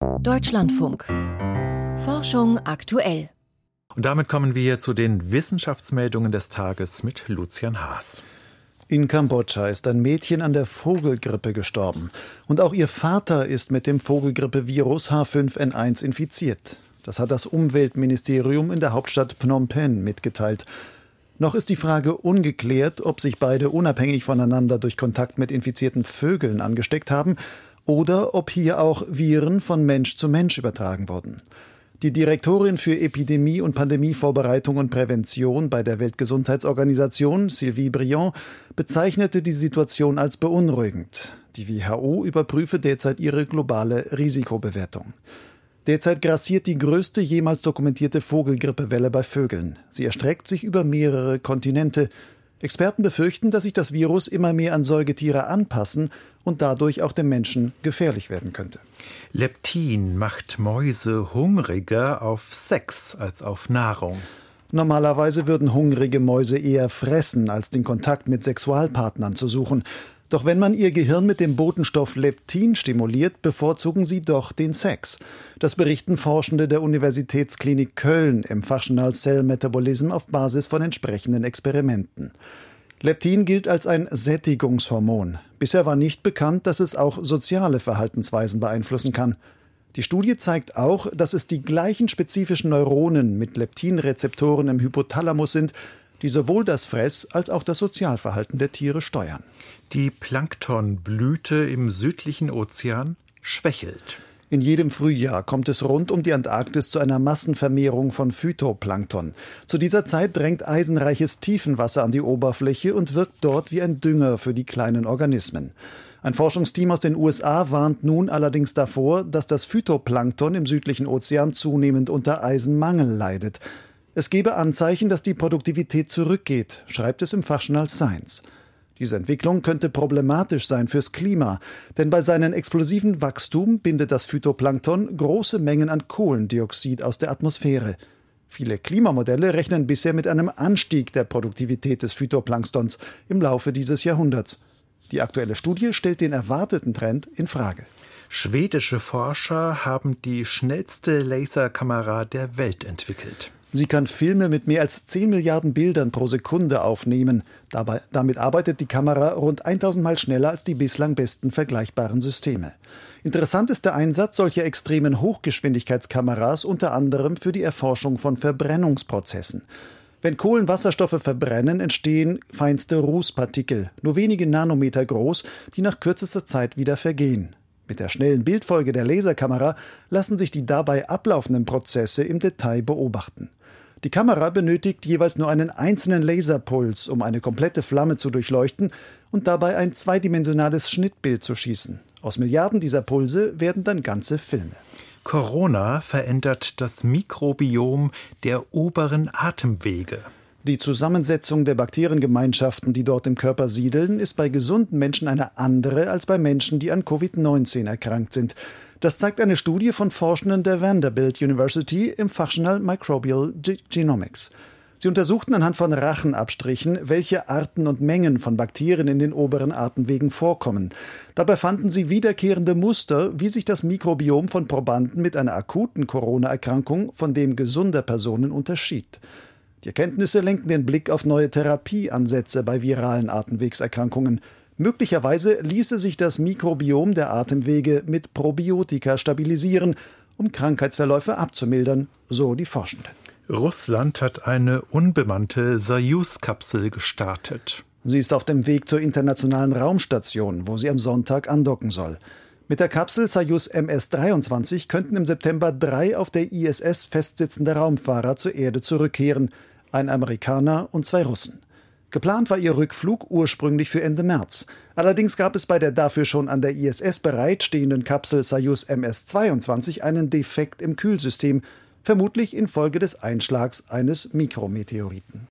Deutschlandfunk. Forschung aktuell. Und damit kommen wir zu den Wissenschaftsmeldungen des Tages mit Lucian Haas. In Kambodscha ist ein Mädchen an der Vogelgrippe gestorben. Und auch ihr Vater ist mit dem Vogelgrippevirus H5N1 infiziert. Das hat das Umweltministerium in der Hauptstadt Phnom Penh mitgeteilt. Noch ist die Frage ungeklärt, ob sich beide unabhängig voneinander durch Kontakt mit infizierten Vögeln angesteckt haben oder ob hier auch Viren von Mensch zu Mensch übertragen wurden. Die Direktorin für Epidemie- und Pandemievorbereitung und Prävention bei der Weltgesundheitsorganisation, Sylvie Briand, bezeichnete die Situation als beunruhigend. Die WHO überprüfe derzeit ihre globale Risikobewertung. Derzeit grassiert die größte jemals dokumentierte Vogelgrippewelle bei Vögeln. Sie erstreckt sich über mehrere Kontinente. Experten befürchten, dass sich das Virus immer mehr an Säugetiere anpassen und dadurch auch dem Menschen gefährlich werden könnte. Leptin macht Mäuse hungriger auf Sex als auf Nahrung. Normalerweise würden hungrige Mäuse eher fressen, als den Kontakt mit Sexualpartnern zu suchen. Doch wenn man ihr Gehirn mit dem Botenstoff Leptin stimuliert, bevorzugen sie doch den Sex. Das berichten Forschende der Universitätsklinik Köln im Fachjournal Cell Metabolism auf Basis von entsprechenden Experimenten. Leptin gilt als ein Sättigungshormon. Bisher war nicht bekannt, dass es auch soziale Verhaltensweisen beeinflussen kann. Die Studie zeigt auch, dass es die gleichen spezifischen Neuronen mit Leptinrezeptoren im Hypothalamus sind, die sowohl das Fress- als auch das Sozialverhalten der Tiere steuern. Die Planktonblüte im südlichen Ozean schwächelt. In jedem Frühjahr kommt es rund um die Antarktis zu einer Massenvermehrung von Phytoplankton. Zu dieser Zeit drängt eisenreiches Tiefenwasser an die Oberfläche und wirkt dort wie ein Dünger für die kleinen Organismen. Ein Forschungsteam aus den USA warnt nun allerdings davor, dass das Phytoplankton im südlichen Ozean zunehmend unter Eisenmangel leidet. Es gebe Anzeichen, dass die Produktivität zurückgeht, schreibt es im Fachjournal Science. Diese Entwicklung könnte problematisch sein fürs Klima, denn bei seinem explosiven Wachstum bindet das Phytoplankton große Mengen an Kohlendioxid aus der Atmosphäre. Viele Klimamodelle rechnen bisher mit einem Anstieg der Produktivität des Phytoplanktons im Laufe dieses Jahrhunderts. Die aktuelle Studie stellt den erwarteten Trend in Frage. Schwedische Forscher haben die schnellste Laserkamera der Welt entwickelt. Sie kann Filme mit mehr als 10 Milliarden Bildern pro Sekunde aufnehmen. Dabei, damit arbeitet die Kamera rund 1000 Mal schneller als die bislang besten vergleichbaren Systeme. Interessant ist der Einsatz solcher extremen Hochgeschwindigkeitskameras unter anderem für die Erforschung von Verbrennungsprozessen. Wenn Kohlenwasserstoffe verbrennen, entstehen feinste Rußpartikel, nur wenige Nanometer groß, die nach kürzester Zeit wieder vergehen. Mit der schnellen Bildfolge der Laserkamera lassen sich die dabei ablaufenden Prozesse im Detail beobachten. Die Kamera benötigt jeweils nur einen einzelnen Laserpuls, um eine komplette Flamme zu durchleuchten und dabei ein zweidimensionales Schnittbild zu schießen. Aus Milliarden dieser Pulse werden dann ganze Filme. Corona verändert das Mikrobiom der oberen Atemwege. Die Zusammensetzung der Bakteriengemeinschaften, die dort im Körper siedeln, ist bei gesunden Menschen eine andere als bei Menschen, die an Covid-19 erkrankt sind. Das zeigt eine Studie von Forschenden der Vanderbilt University im Fachjournal Microbial Genomics. Sie untersuchten anhand von Rachenabstrichen, welche Arten und Mengen von Bakterien in den oberen Atemwegen vorkommen. Dabei fanden sie wiederkehrende Muster, wie sich das Mikrobiom von Probanden mit einer akuten Corona-Erkrankung von dem gesunder Personen unterschied. Die Erkenntnisse lenken den Blick auf neue Therapieansätze bei viralen Atemwegserkrankungen. Möglicherweise ließe sich das Mikrobiom der Atemwege mit Probiotika stabilisieren, um Krankheitsverläufe abzumildern, so die Forschenden. Russland hat eine unbemannte Soyuz-Kapsel gestartet. Sie ist auf dem Weg zur internationalen Raumstation, wo sie am Sonntag andocken soll. Mit der Kapsel Soyuz MS-23 könnten im September drei auf der ISS festsitzende Raumfahrer zur Erde zurückkehren, ein Amerikaner und zwei Russen. Geplant war ihr Rückflug ursprünglich für Ende März. Allerdings gab es bei der dafür schon an der ISS bereitstehenden Kapsel Soyuz MS-22 einen Defekt im Kühlsystem, vermutlich infolge des Einschlags eines Mikrometeoriten.